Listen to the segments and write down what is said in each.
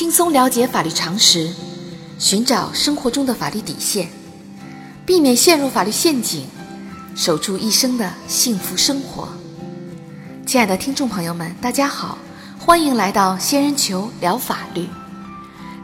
轻松了解法律常识，寻找生活中的法律底线，避免陷入法律陷阱，守住一生的幸福生活。亲爱的听众朋友们，大家好，欢迎来到仙人球聊法律。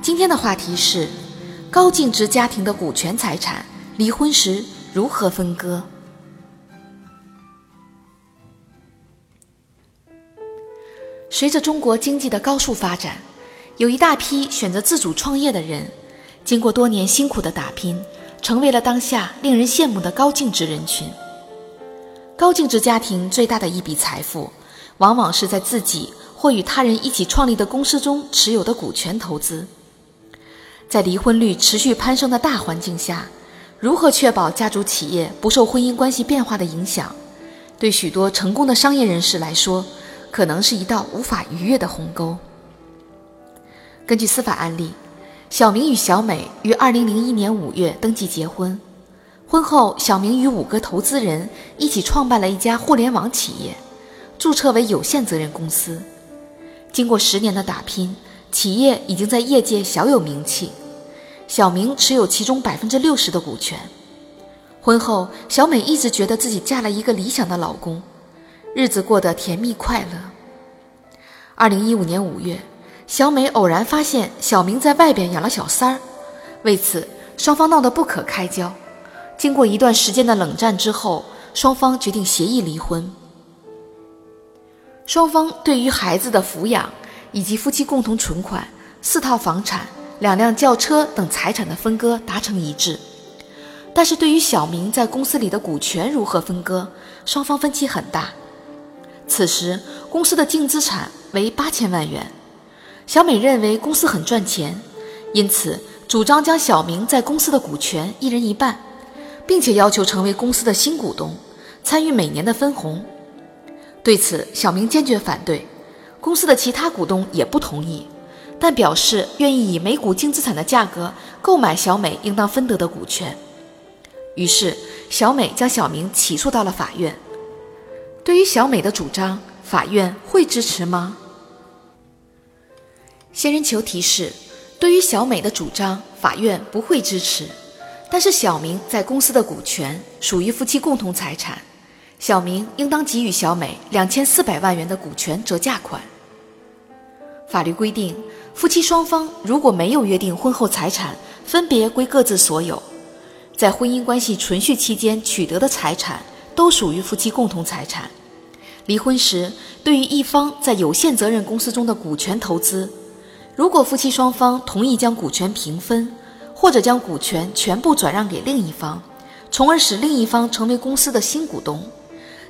今天的话题是高净值家庭的股权财产离婚时如何分割。随着中国经济的高速发展，有一大批选择自主创业的人，经过多年辛苦的打拼，成为了当下令人羡慕的高净值人群。高净值家庭最大的一笔财富，往往是在自己或与他人一起创立的公司中持有的股权投资。在离婚率持续攀升的大环境下，如何确保家族企业不受婚姻关系变化的影响，对许多成功的商业人士来说，可能是一道无法逾越的鸿沟。根据司法案例，小明与小美于二零零一年五月登记结婚。婚后，小明与五个投资人一起创办了一家互联网企业，注册为有限责任公司。经过十年的打拼，企业已经在业界小有名气。小明持有其中百分之六十的股权。婚后，小美一直觉得自己嫁了一个理想的老公。日子过得甜蜜快乐。二零一五年五月，小美偶然发现小明在外边养了小三儿，为此双方闹得不可开交。经过一段时间的冷战之后，双方决定协议离婚。双方对于孩子的抚养以及夫妻共同存款、四套房产、两辆轿车等财产的分割达成一致，但是对于小明在公司里的股权如何分割，双方分歧很大。此时，公司的净资产为八千万元。小美认为公司很赚钱，因此主张将小明在公司的股权一人一半，并且要求成为公司的新股东，参与每年的分红。对此，小明坚决反对。公司的其他股东也不同意，但表示愿意以每股净资产的价格购买小美应当分得的股权。于是，小美将小明起诉到了法院。对于小美的主张，法院会支持吗？仙人球提示：对于小美的主张，法院不会支持。但是小明在公司的股权属于夫妻共同财产，小明应当给予小美两千四百万元的股权折价款。法律规定，夫妻双方如果没有约定婚后财产分别归各自所有，在婚姻关系存续期间取得的财产。都属于夫妻共同财产。离婚时，对于一方在有限责任公司中的股权投资，如果夫妻双方同意将股权平分，或者将股权全部转让给另一方，从而使另一方成为公司的新股东，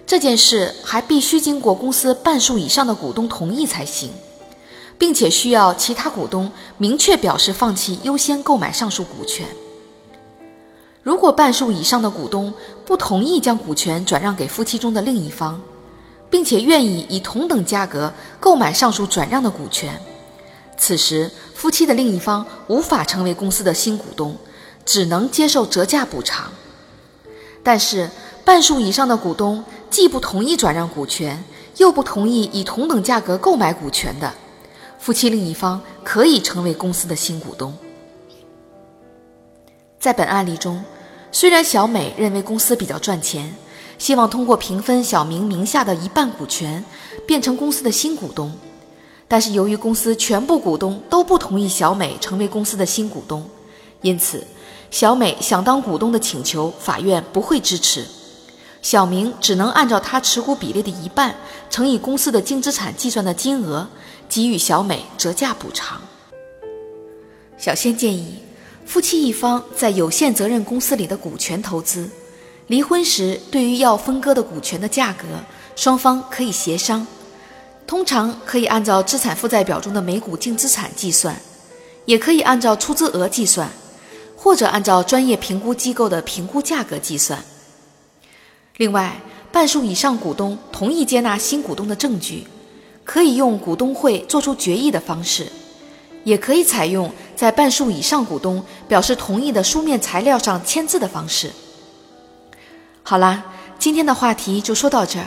这件事还必须经过公司半数以上的股东同意才行，并且需要其他股东明确表示放弃优先购买上述股权。如果半数以上的股东不同意将股权转让给夫妻中的另一方，并且愿意以同等价格购买上述转让的股权，此时夫妻的另一方无法成为公司的新股东，只能接受折价补偿。但是，半数以上的股东既不同意转让股权，又不同意以同等价格购买股权的，夫妻另一方可以成为公司的新股东。在本案例中。虽然小美认为公司比较赚钱，希望通过平分小明名下的一半股权，变成公司的新股东，但是由于公司全部股东都不同意小美成为公司的新股东，因此小美想当股东的请求，法院不会支持。小明只能按照他持股比例的一半乘以公司的净资产计算的金额，给予小美折价补偿。小仙建议。夫妻一方在有限责任公司里的股权投资，离婚时对于要分割的股权的价格，双方可以协商。通常可以按照资产负债表中的每股净资产计算，也可以按照出资额计算，或者按照专业评估机构的评估价格计算。另外，半数以上股东同意接纳新股东的证据，可以用股东会作出决议的方式。也可以采用在半数以上股东表示同意的书面材料上签字的方式。好啦，今天的话题就说到这儿。